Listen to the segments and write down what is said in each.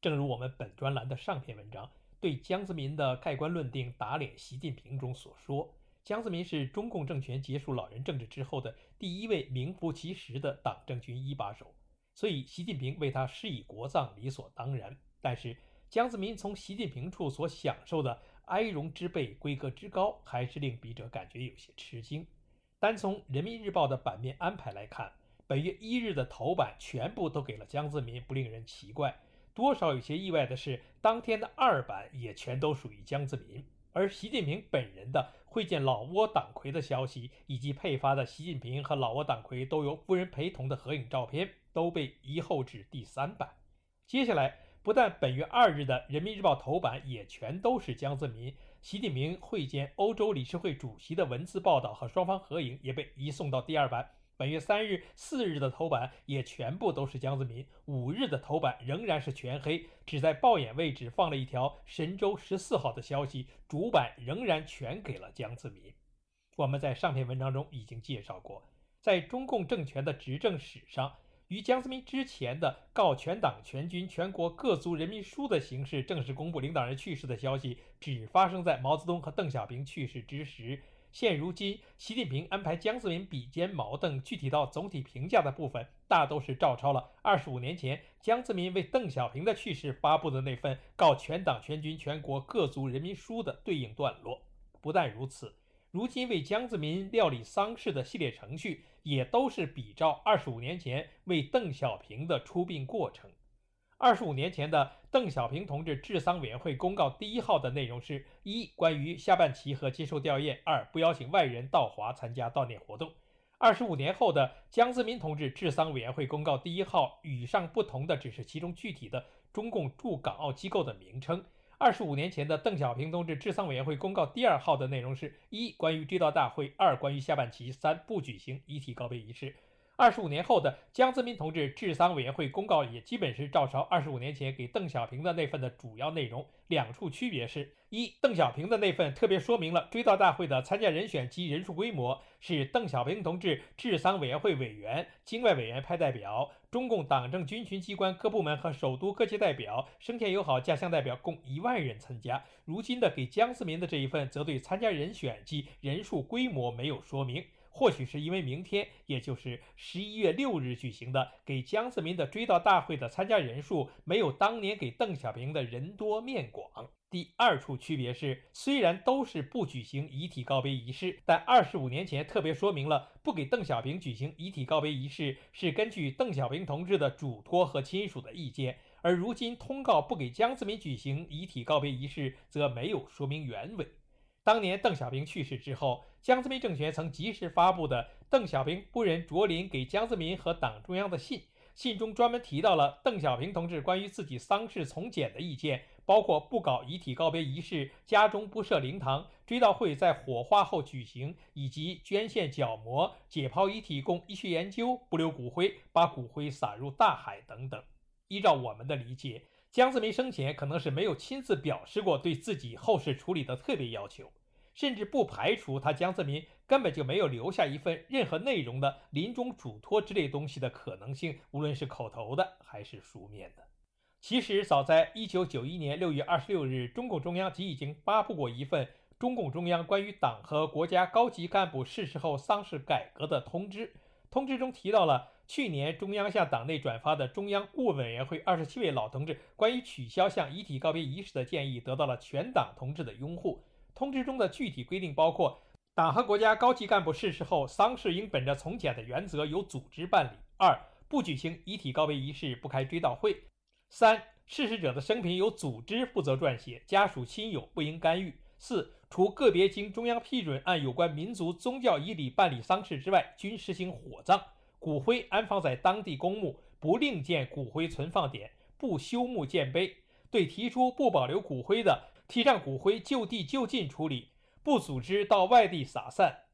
正如我们本专栏的上篇文章对江泽民的盖棺论定打脸习近平中所说，江泽民是中共政权结束老人政治之后的第一位名副其实的党政军一把手，所以习近平为他施以国葬理所当然。但是江泽民从习近平处所享受的哀荣之辈、规格之高，还是令笔者感觉有些吃惊。单从《人民日报》的版面安排来看，本月一日的头版全部都给了江泽民，不令人奇怪。多少有些意外的是，当天的二版也全都属于江泽民，而习近平本人的会见老挝党魁的消息，以及配发的习近平和老挝党魁都由夫人陪同的合影照片，都被移后至第三版。接下来，不但本月二日的《人民日报》头版也全都是江泽民、习近平会见欧洲理事会主席的文字报道和双方合影，也被移送到第二版。本月三日、四日的头版也全部都是江泽民，五日的头版仍然是全黑，只在报眼位置放了一条神舟十四号的消息，主版仍然全给了江泽民。我们在上篇文章中已经介绍过，在中共政权的执政史上，与江泽民之前的告全党全军全国各族人民书的形式正式公布领导人去世的消息，只发生在毛泽东和邓小平去世之时。现如今，习近平安排江泽民比肩毛邓，具体到总体评价的部分，大都是照抄了二十五年前江泽民为邓小平的去世发布的那份告全党全军全国各族人民书的对应段落。不但如此，如今为江泽民料理丧事的系列程序，也都是比照二十五年前为邓小平的出殡过程。二十五年前的邓小平同志治丧委员会公告第一号的内容是：一、关于下半旗和接受吊唁；二、不邀请外人到华参加悼念活动。二十五年后的江泽民同志治丧委员会公告第一号，与上不同的只是其中具体的中共驻港澳机构的名称。二十五年前的邓小平同志治丧委员会公告第二号的内容是：一、关于追悼大会；二、关于下半旗；三、不举行遗体告别仪式。二十五年后的江泽民同志治丧委员会公告也基本是照抄二十五年前给邓小平的那份的主要内容，两处区别是：一，邓小平的那份特别说明了追悼大会的参加人选及人数规模是邓小平同志治丧委员会委员、境外委员派代表、中共党政军群机关各部门和首都各界代表、生前友好家乡代表共一万人参加。如今的给江泽民的这一份，则对参加人选及人数规模没有说明。或许是因为明天，也就是十一月六日举行的给江泽民的追悼大会的参加人数没有当年给邓小平的人多面广。第二处区别是，虽然都是不举行遗体告别仪式，但二十五年前特别说明了不给邓小平举行遗体告别仪式是根据邓小平同志的嘱托和亲属的意见，而如今通告不给江泽民举行遗体告别仪式，则没有说明原委。当年邓小平去世之后，江泽民政权曾及时发布的邓小平夫人卓琳给江泽民和党中央的信，信中专门提到了邓小平同志关于自己丧事从简的意见，包括不搞遗体告别仪式、家中不设灵堂、追悼会在火化后举行，以及捐献角膜、解剖遗体供医学研究、不留骨灰、把骨灰撒入大海等等。依照我们的理解，江泽民生前可能是没有亲自表示过对自己后事处理的特别要求。甚至不排除他江泽民根本就没有留下一份任何内容的临终嘱托之类东西的可能性，无论是口头的还是书面的。其实早在一九九一年六月二十六日，中共中央即已经发布过一份中共中央关于党和国家高级干部逝世后丧事改革的通知。通知中提到了去年中央向党内转发的中央顾问委员会二十七位老同志关于取消向遗体告别仪式的建议，得到了全党同志的拥护。通知中的具体规定包括：党和国家高级干部逝世后，丧事应本着从简的原则由组织办理；二、不举行遗体告别仪式，不开追悼会；三、逝世者的生平由组织负责撰写，家属亲友不应干预；四、除个别经中央批准按有关民族宗教仪礼办理丧事之外，均实行火葬，骨灰安放在当地公墓，不另建骨灰存放点，不修墓建碑。对提出不保留骨灰的，提倡骨灰就地就近处理，不组织到外地撒散。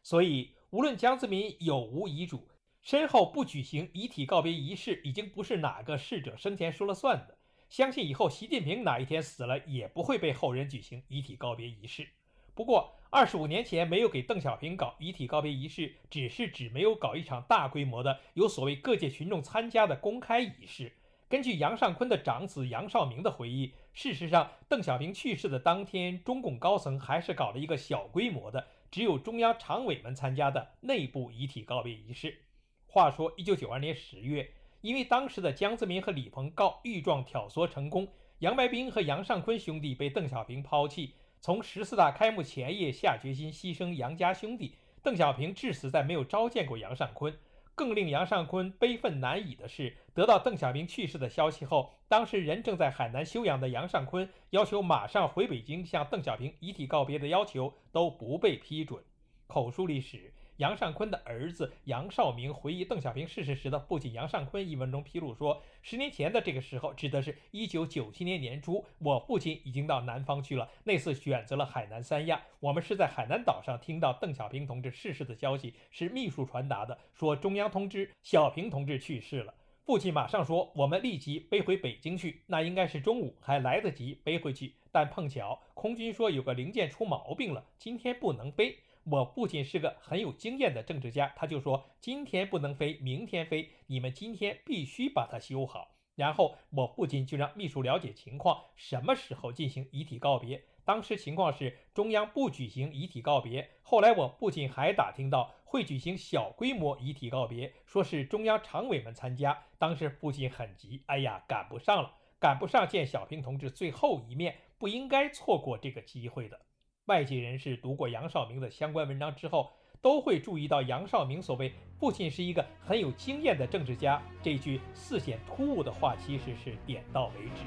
所以，无论江泽民有无遗嘱，身后不举行遗体告别仪式，已经不是哪个逝者生前说了算的。相信以后习近平哪一天死了，也不会被后人举行遗体告别仪式。不过，二十五年前没有给邓小平搞遗体告别仪式，只是指没有搞一场大规模的、有所谓各界群众参加的公开仪式。根据杨尚昆的长子杨绍明的回忆，事实上，邓小平去世的当天，中共高层还是搞了一个小规模的。只有中央常委们参加的内部遗体告别仪式。话说，一九九二年十月，因为当时的江泽民和李鹏告御状挑唆成功，杨白冰和杨尚昆兄弟被邓小平抛弃，从十四大开幕前夜下决心牺牲杨家兄弟。邓小平至死在没有召见过杨尚昆。更令杨尚昆悲愤难已的是，得到邓小平去世的消息后，当时人正在海南休养的杨尚昆要求马上回北京向邓小平遗体告别的要求都不被批准。口述历史。杨尚昆的儿子杨绍明回忆邓小平逝世时的父亲杨尚昆一文中披露说，十年前的这个时候，指的是一九九七年年初，我父亲已经到南方去了。那次选择了海南三亚，我们是在海南岛上听到邓小平同志逝世的消息，是秘书传达的，说中央通知小平同志去世了。父亲马上说，我们立即背回北京去。那应该是中午，还来得及背回去，但碰巧空军说有个零件出毛病了，今天不能飞。我父亲是个很有经验的政治家，他就说今天不能飞，明天飞，你们今天必须把它修好。然后我父亲就让秘书了解情况，什么时候进行遗体告别。当时情况是中央不举行遗体告别。后来我父亲还打听到会举行小规模遗体告别，说是中央常委们参加。当时父亲很急，哎呀，赶不上了，赶不上见小平同志最后一面，不应该错过这个机会的。外界人士读过杨绍明的相关文章之后，都会注意到杨绍明所谓“父亲是一个很有经验的政治家”这句似显突兀的话，其实是点到为止。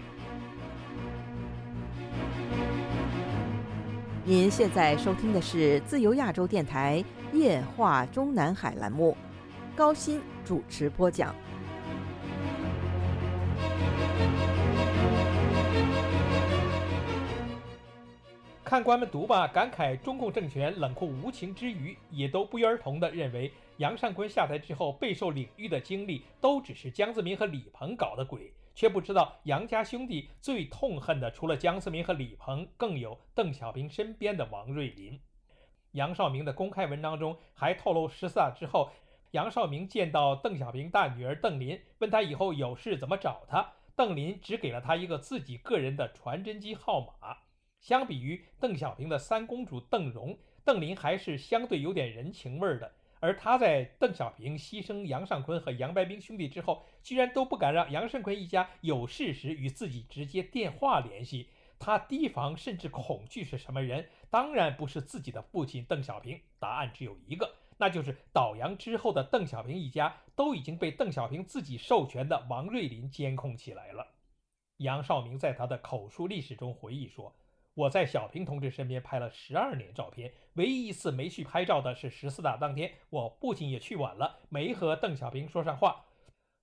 您现在收听的是自由亚洲电台夜话中南海栏目，高鑫主持播讲。看官们读吧，感慨中共政权冷酷无情之余，也都不约而同地认为，杨尚昆下台之后备受领域的经历，都只是江泽民和李鹏搞的鬼，却不知道杨家兄弟最痛恨的，除了江泽民和李鹏，更有邓小平身边的王瑞林。杨绍明的公开文章中还透露，十四大之后，杨绍明见到邓小平大女儿邓琳，问他以后有事怎么找他，邓琳只给了他一个自己个人的传真机号码。相比于邓小平的三公主邓蓉，邓琳还是相对有点人情味儿的。而他在邓小平牺牲杨尚昆和杨白冰兄弟之后，居然都不敢让杨尚昆一家有事时与自己直接电话联系。他提防甚至恐惧是什么人？当然不是自己的父亲邓小平。答案只有一个，那就是倒杨之后的邓小平一家都已经被邓小平自己授权的王瑞林监控起来了。杨绍明在他的口述历史中回忆说。我在小平同志身边拍了十二年照片，唯一一次没去拍照的是十四大当天，我父亲也去晚了，没和邓小平说上话。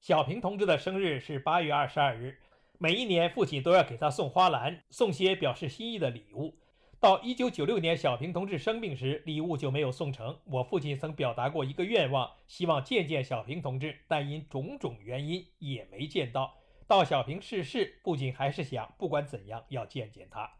小平同志的生日是八月二十二日，每一年父亲都要给他送花篮，送些表示心意的礼物。到一九九六年小平同志生病时，礼物就没有送成。我父亲曾表达过一个愿望，希望见见小平同志，但因种种原因也没见到。到小平逝世，父亲还是想不管怎样要见见他。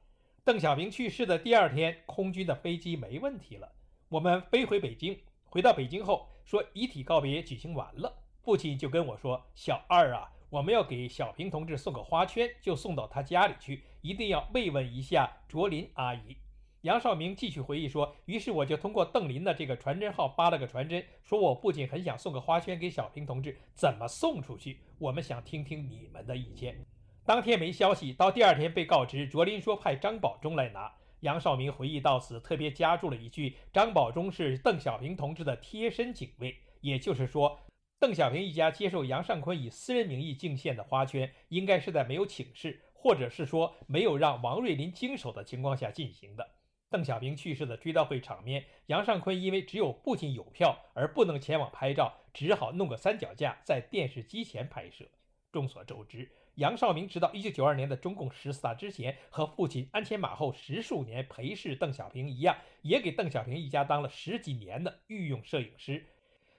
邓小平去世的第二天，空军的飞机没问题了。我们飞回北京，回到北京后说遗体告别举行完了，父亲就跟我说：“小二啊，我们要给小平同志送个花圈，就送到他家里去，一定要慰问一下卓林阿姨。”杨绍明继续回忆说：“于是我就通过邓林的这个传真号发了个传真，说我父亲很想送个花圈给小平同志，怎么送出去？我们想听听你们的意见。”当天没消息，到第二天被告知，卓林说派张保忠来拿。杨绍明回忆到此，特别加注了一句：“张保忠是邓小平同志的贴身警卫。”也就是说，邓小平一家接受杨尚昆以私人名义敬献的花圈，应该是在没有请示，或者是说没有让王瑞林经手的情况下进行的。邓小平去世的追悼会场面，杨尚昆因为只有父亲有票而不能前往拍照，只好弄个三脚架在电视机前拍摄。众所周知，杨绍明直到1992年的中共十四大之前，和父亲鞍前马后十数年陪侍邓小平一样，也给邓小平一家当了十几年的御用摄影师。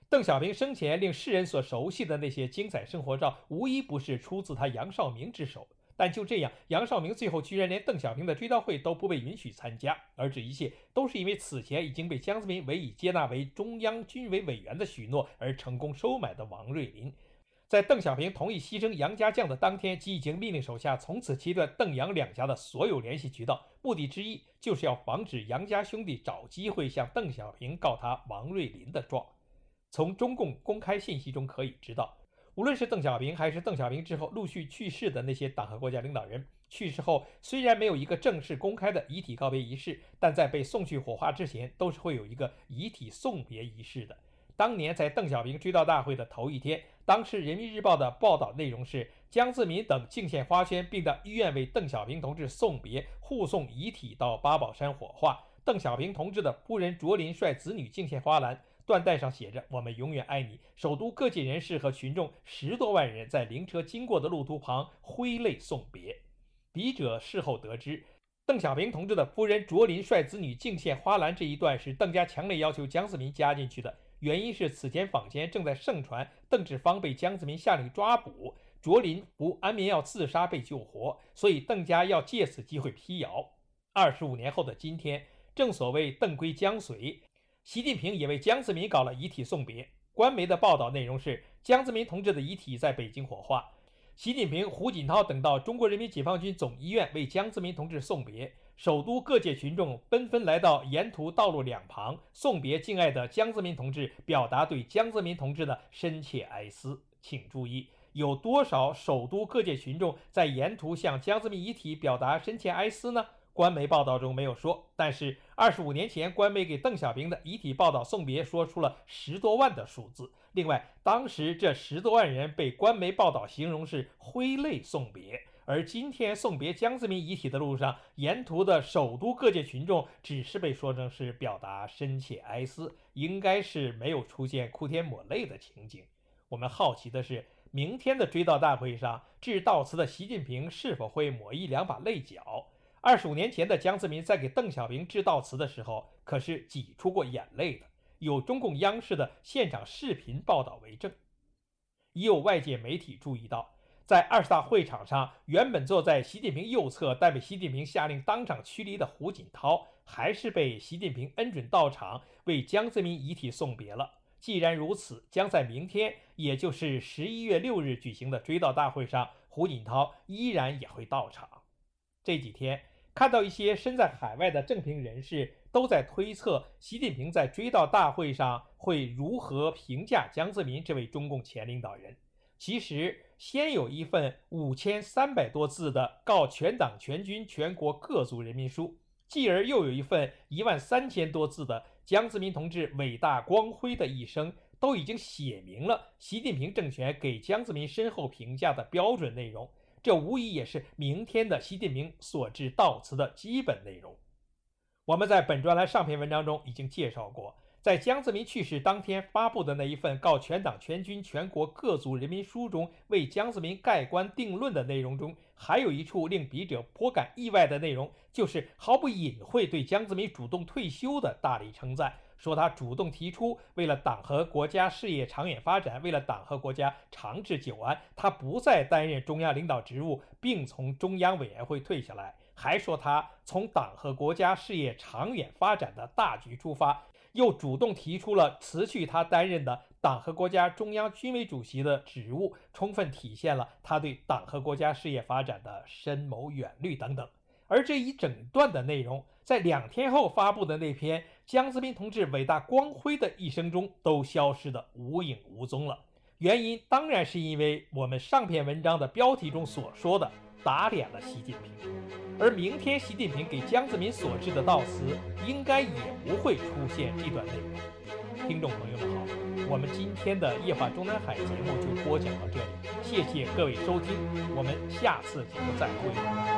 邓小平生前令世人所熟悉的那些精彩生活照，无一不是出自他杨绍明之手。但就这样，杨绍明最后居然连邓小平的追悼会都不被允许参加，而这一切都是因为此前已经被江泽民委以接纳为中央军委委员的许诺而成功收买的王瑞林，在邓小平同意牺牲杨家将的当天，即已经命令手下从此切断邓杨两家的所有联系渠道，目的之一就是要防止杨家兄弟找机会向邓小平告他王瑞林的状。从中共公开信息中可以知道。无论是邓小平，还是邓小平之后陆续去世的那些党和国家领导人，去世后虽然没有一个正式公开的遗体告别仪式，但在被送去火化之前，都是会有一个遗体送别仪式的。当年在邓小平追悼大会的头一天，当时《人民日报》的报道内容是：江泽民等敬献花圈，并到医院为邓小平同志送别，护送遗体到八宝山火化。邓小平同志的夫人卓琳率子女敬献花篮。缎带上写着“我们永远爱你”。首都各界人士和群众十多万人在灵车经过的路途旁挥泪送别。笔者事后得知，邓小平同志的夫人卓琳率子女敬献花篮这一段是邓家强烈要求江泽民加进去的。原因是此前坊间正在盛传邓志芳被江泽民下令抓捕，卓琳服安眠药自杀被救活，所以邓家要借此机会辟谣。二十五年后的今天，正所谓邓归江随。习近平也为江泽民搞了遗体送别。官媒的报道内容是：江泽民同志的遗体在北京火化，习近平、胡锦涛等到中国人民解放军总医院为江泽民同志送别。首都各界群众纷纷来到沿途道路两旁送别敬爱的江泽民同志，表达对江泽民同志的深切哀思。请注意，有多少首都各界群众在沿途向江泽民遗体表达深切哀思呢？官媒报道中没有说，但是二十五年前，官媒给邓小平的遗体报道送别，说出了十多万的数字。另外，当时这十多万人被官媒报道形容是挥泪送别，而今天送别江泽民遗体的路上，沿途的首都各界群众只是被说成是表达深切哀思，应该是没有出现哭天抹泪的情景。我们好奇的是，明天的追悼大会上致悼词的习近平是否会抹一两把泪角？二十五年前的江泽民在给邓小平致悼词的时候，可是挤出过眼泪的。有中共央视的现场视频报道为证。已有外界媒体注意到，在二十大会场上，原本坐在习近平右侧但被习近平下令当场驱离的胡锦涛，还是被习近平恩准到场为江泽民遗体送别了。既然如此，将在明天，也就是十一月六日举行的追悼大会上，胡锦涛依然也会到场。这几天。看到一些身在海外的政评人士都在推测，习近平在追悼大会上会如何评价江泽民这位中共前领导人。其实，先有一份五千三百多字的告全党全军全国各族人民书，继而又有一份一万三千多字的江泽民同志伟大光辉的一生，都已经写明了习近平政权给江泽民身后评价的标准内容。这无疑也是明天的习近平所致悼词的基本内容。我们在本专栏上篇文章中已经介绍过，在江泽民去世当天发布的那一份告全党全军全国各族人民书中，为江泽民盖棺定论的内容中，还有一处令笔者颇感意外的内容，就是毫不隐晦对江泽民主动退休的大力称赞。说他主动提出，为了党和国家事业长远发展，为了党和国家长治久安，他不再担任中央领导职务，并从中央委员会退下来。还说他从党和国家事业长远发展的大局出发，又主动提出了辞去他担任的党和国家中央军委主席的职务，充分体现了他对党和国家事业发展的深谋远虑等等。而这一整段的内容，在两天后发布的那篇。江泽民同志伟大光辉的一生中都消失得无影无踪了，原因当然是因为我们上篇文章的标题中所说的打脸了习近平，而明天习近平给江泽民所致的悼词应该也不会出现这段内容。听众朋友们好，我们今天的夜话中南海节目就播讲到这里，谢谢各位收听，我们下次节目再会。